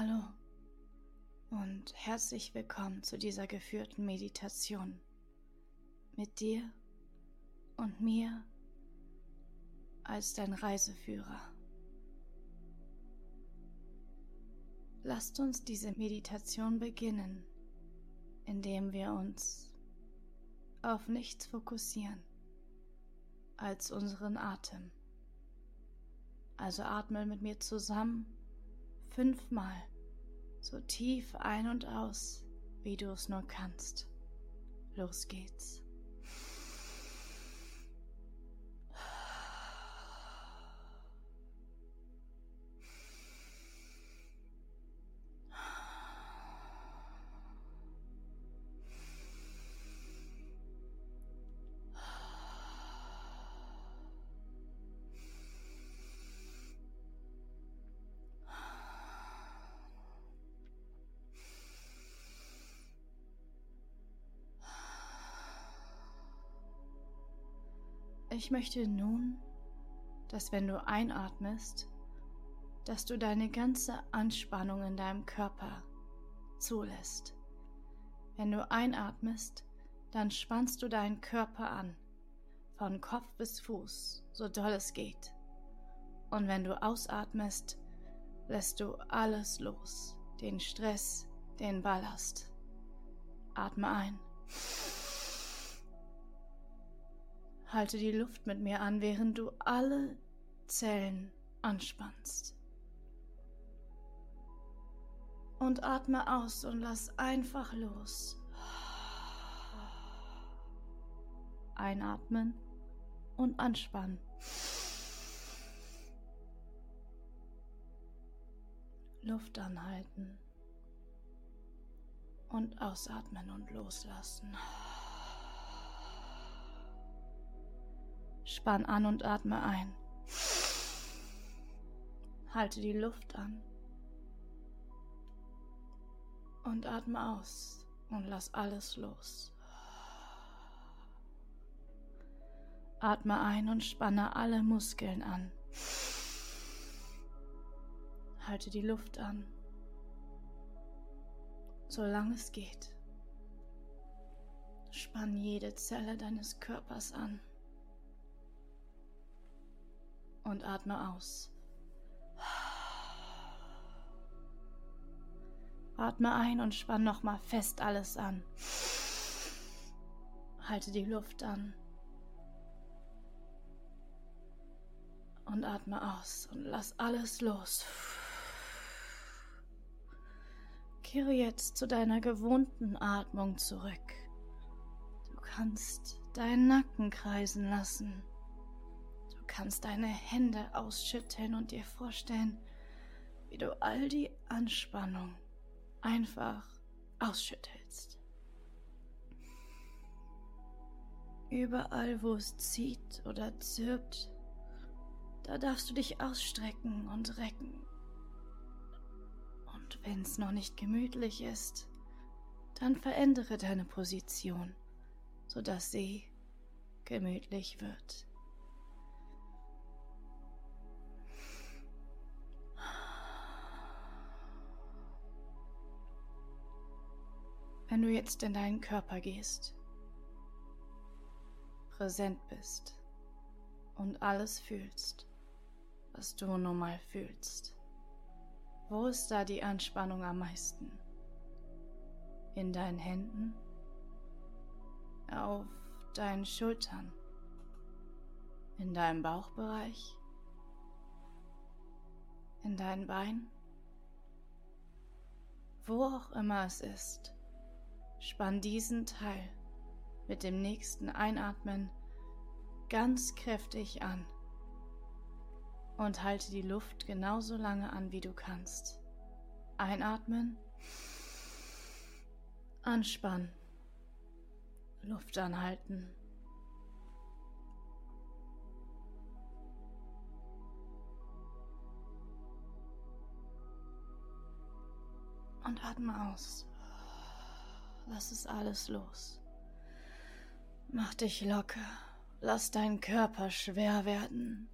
Hallo und herzlich willkommen zu dieser geführten Meditation mit dir und mir als dein Reiseführer. Lasst uns diese Meditation beginnen, indem wir uns auf nichts fokussieren als unseren Atem. Also atme mit mir zusammen fünfmal so tief ein und aus, wie du es nur kannst. Los geht's. Ich möchte nun, dass wenn du einatmest, dass du deine ganze Anspannung in deinem Körper zulässt. Wenn du einatmest, dann spannst du deinen Körper an, von Kopf bis Fuß, so doll es geht. Und wenn du ausatmest, lässt du alles los, den Stress, den Ballast. Atme ein. Halte die Luft mit mir an, während du alle Zellen anspannst. Und atme aus und lass einfach los. Einatmen und anspannen. Luft anhalten und ausatmen und loslassen. Spann an und atme ein. Halte die Luft an. Und atme aus und lass alles los. Atme ein und spanne alle Muskeln an. Halte die Luft an, solange es geht. Spann jede Zelle deines Körpers an und atme aus. Atme ein und spann nochmal fest alles an. Halte die Luft an. Und atme aus und lass alles los. Kehre jetzt zu deiner gewohnten Atmung zurück. Du kannst deinen Nacken kreisen lassen kannst deine Hände ausschütteln und dir vorstellen, wie du all die Anspannung einfach ausschüttelst. Überall, wo es zieht oder zirpt, da darfst du dich ausstrecken und recken. Und wenn es noch nicht gemütlich ist, dann verändere deine Position, sodass sie gemütlich wird. Wenn du jetzt in deinen Körper gehst, präsent bist und alles fühlst, was du nun mal fühlst, wo ist da die Anspannung am meisten? In deinen Händen? Auf deinen Schultern? In deinem Bauchbereich? In deinen Beinen? Wo auch immer es ist. Spann diesen Teil mit dem nächsten Einatmen ganz kräftig an und halte die Luft genauso lange an, wie du kannst. Einatmen, anspannen, Luft anhalten. Und atme aus. Lass es alles los. Mach dich locker. Lass deinen Körper schwer werden.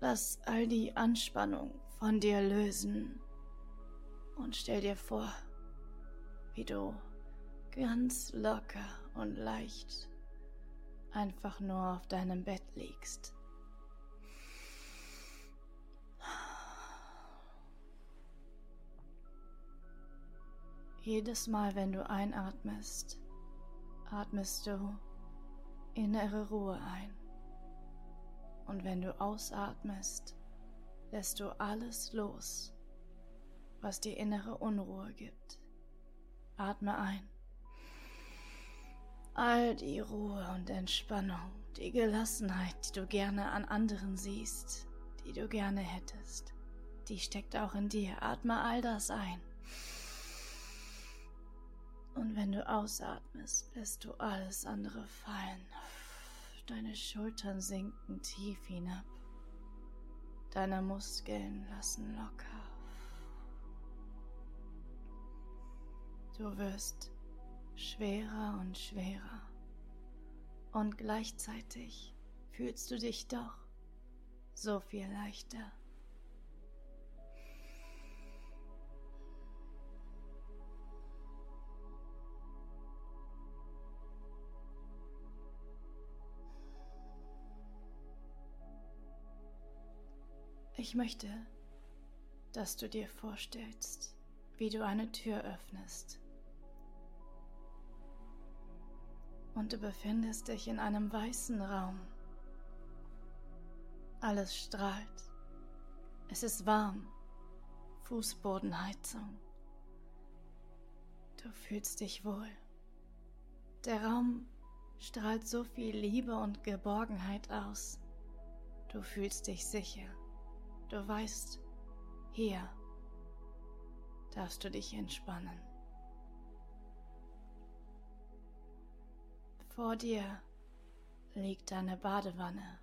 Lass all die Anspannung von dir lösen. Und stell dir vor, wie du ganz locker und leicht einfach nur auf deinem Bett liegst. Jedes Mal, wenn du einatmest, atmest du innere Ruhe ein. Und wenn du ausatmest, lässt du alles los, was dir innere Unruhe gibt. Atme ein. All die Ruhe und Entspannung, die Gelassenheit, die du gerne an anderen siehst, die du gerne hättest, die steckt auch in dir. Atme all das ein. Und wenn du ausatmest, lässt du alles andere fallen. Deine Schultern sinken tief hinab. Deine Muskeln lassen locker. Du wirst schwerer und schwerer. Und gleichzeitig fühlst du dich doch so viel leichter. Ich möchte, dass du dir vorstellst, wie du eine Tür öffnest. Und du befindest dich in einem weißen Raum. Alles strahlt. Es ist warm. Fußbodenheizung. Du fühlst dich wohl. Der Raum strahlt so viel Liebe und Geborgenheit aus. Du fühlst dich sicher. Du weißt, hier darfst du dich entspannen. Vor dir liegt deine Badewanne.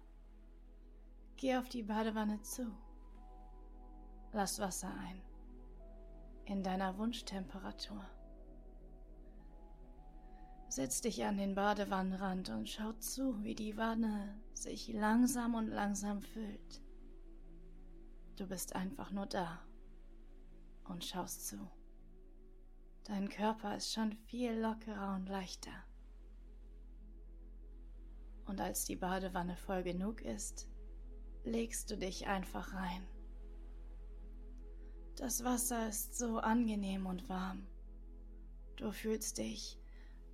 Geh auf die Badewanne zu. Lass Wasser ein. In deiner Wunschtemperatur. Setz dich an den Badewannenrand und schau zu, wie die Wanne sich langsam und langsam füllt. Du bist einfach nur da und schaust zu. Dein Körper ist schon viel lockerer und leichter. Und als die Badewanne voll genug ist, legst du dich einfach rein. Das Wasser ist so angenehm und warm. Du fühlst dich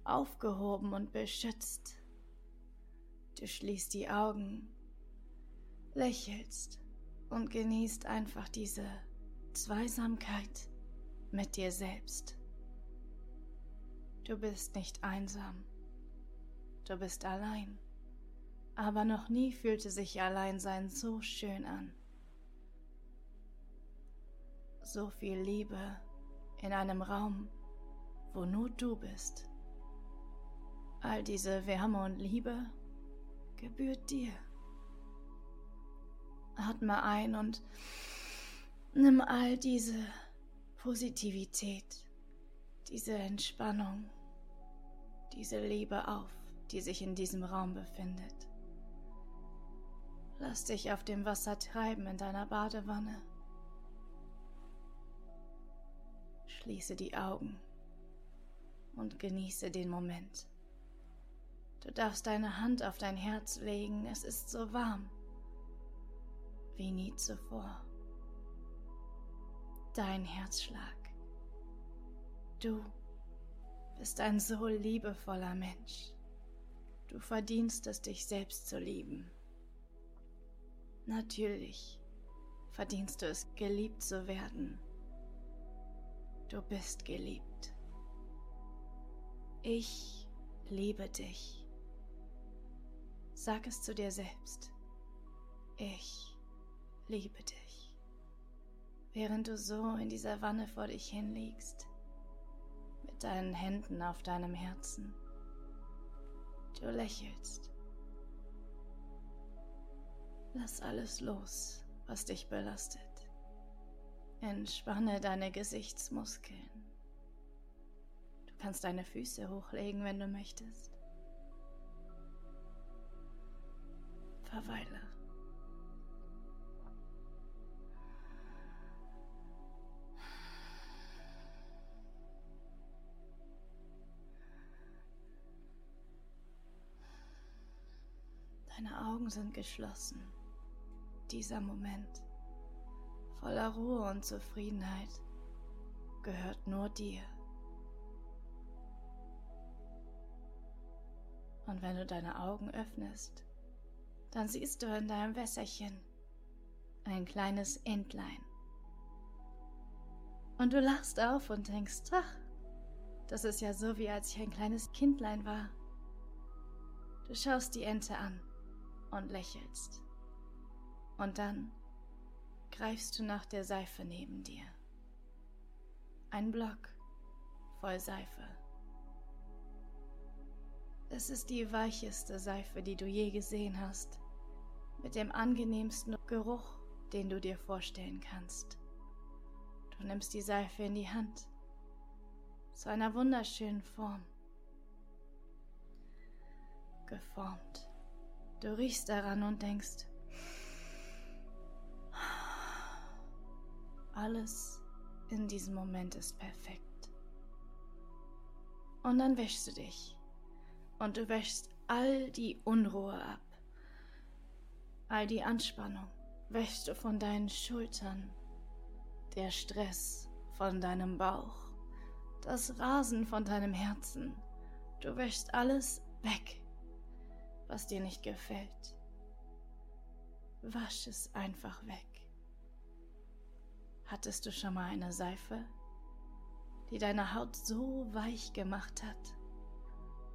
aufgehoben und beschützt. Du schließt die Augen, lächelst und genießt einfach diese Zweisamkeit mit dir selbst. Du bist nicht einsam, du bist allein, aber noch nie fühlte sich Alleinsein so schön an. So viel Liebe in einem Raum, wo nur du bist. All diese Wärme und Liebe gebührt dir. Atme ein und nimm all diese Positivität, diese Entspannung, diese Liebe auf, die sich in diesem Raum befindet. Lass dich auf dem Wasser treiben in deiner Badewanne. Schließe die Augen und genieße den Moment. Du darfst deine Hand auf dein Herz legen, es ist so warm wie nie zuvor. Dein Herzschlag. Du bist ein so liebevoller Mensch. Du verdienst es, dich selbst zu lieben. Natürlich verdienst du es, geliebt zu werden. Du bist geliebt. Ich liebe dich. Sag es zu dir selbst. Ich liebe dich. Während du so in dieser Wanne vor dich hinlegst, mit deinen Händen auf deinem Herzen, du lächelst. Lass alles los, was dich belastet. Entspanne deine Gesichtsmuskeln. Du kannst deine Füße hochlegen, wenn du möchtest. Verweile. Deine Augen sind geschlossen. Dieser Moment voller Ruhe und Zufriedenheit gehört nur dir. Und wenn du deine Augen öffnest, dann siehst du in deinem Wässerchen ein kleines Entlein. Und du lachst auf und denkst, ach, das ist ja so, wie als ich ein kleines Kindlein war. Du schaust die Ente an und lächelst. Und dann greifst du nach der Seife neben dir. Ein Block voll Seife. Es ist die weicheste Seife, die du je gesehen hast, mit dem angenehmsten Geruch, den du dir vorstellen kannst. Du nimmst die Seife in die Hand, zu einer wunderschönen Form. Geformt. Du riechst daran und denkst, alles in diesem Moment ist perfekt. Und dann wäschst du dich. Und du wäschst all die Unruhe ab, all die Anspannung wäschst du von deinen Schultern, der Stress von deinem Bauch, das Rasen von deinem Herzen. Du wäschst alles weg, was dir nicht gefällt. Wasch es einfach weg. Hattest du schon mal eine Seife, die deine Haut so weich gemacht hat,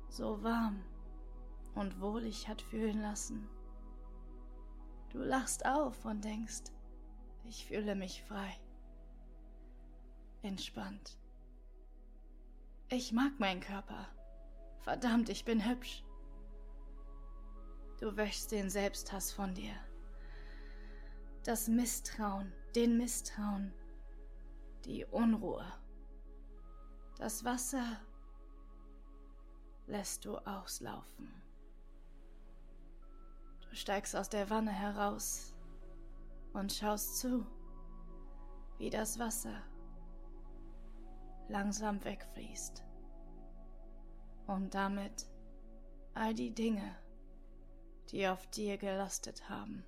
so warm und wohlig hat fühlen lassen? Du lachst auf und denkst, ich fühle mich frei, entspannt. Ich mag meinen Körper. Verdammt, ich bin hübsch. Du wäschst den Selbsthass von dir. Das Misstrauen, den Misstrauen, die Unruhe. Das Wasser lässt du auslaufen. Du steigst aus der Wanne heraus und schaust zu, wie das Wasser langsam wegfließt und damit all die Dinge, die auf dir gelastet haben.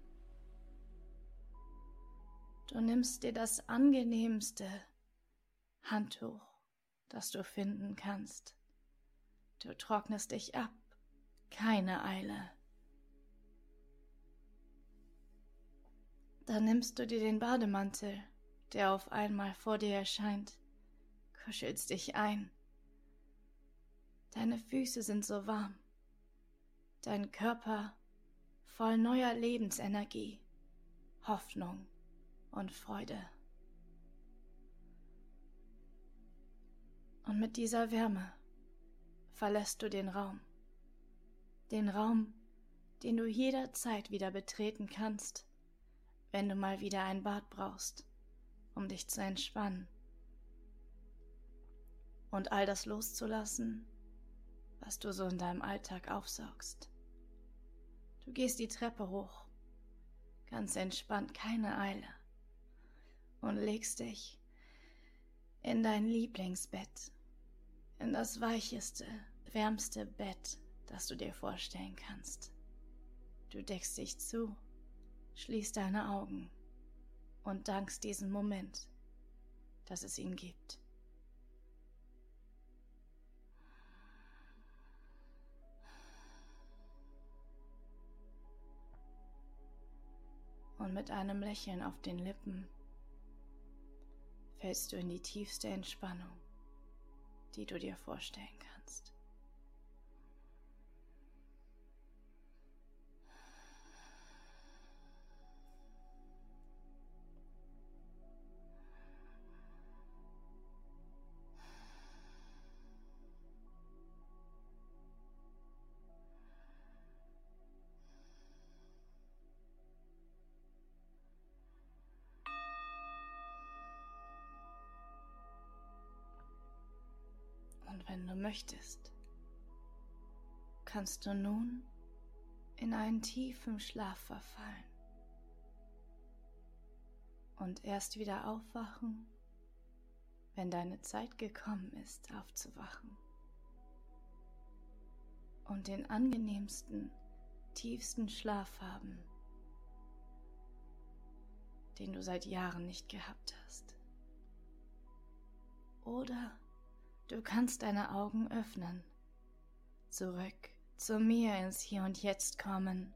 Du nimmst dir das angenehmste Handtuch, das du finden kannst. Du trocknest dich ab, keine Eile. Dann nimmst du dir den Bademantel, der auf einmal vor dir erscheint, kuschelst dich ein. Deine Füße sind so warm, dein Körper voll neuer Lebensenergie, Hoffnung und Freude. Und mit dieser Wärme verlässt du den Raum, den Raum, den du jederzeit wieder betreten kannst, wenn du mal wieder ein Bad brauchst, um dich zu entspannen und all das loszulassen, was du so in deinem Alltag aufsaugst. Du gehst die Treppe hoch, ganz entspannt, keine Eile, und legst dich in dein Lieblingsbett, in das weicheste, wärmste Bett, das du dir vorstellen kannst. Du deckst dich zu, schließt deine Augen und dankst diesem Moment, dass es ihn gibt. Und mit einem Lächeln auf den Lippen fällst du in die tiefste Entspannung, die du dir vorstellen kannst. Wenn du möchtest, kannst du nun in einen tiefen Schlaf verfallen und erst wieder aufwachen, wenn deine Zeit gekommen ist, aufzuwachen und den angenehmsten, tiefsten Schlaf haben, den du seit Jahren nicht gehabt hast. Oder du kannst deine Augen öffnen, zurück zu mir ins Hier und Jetzt kommen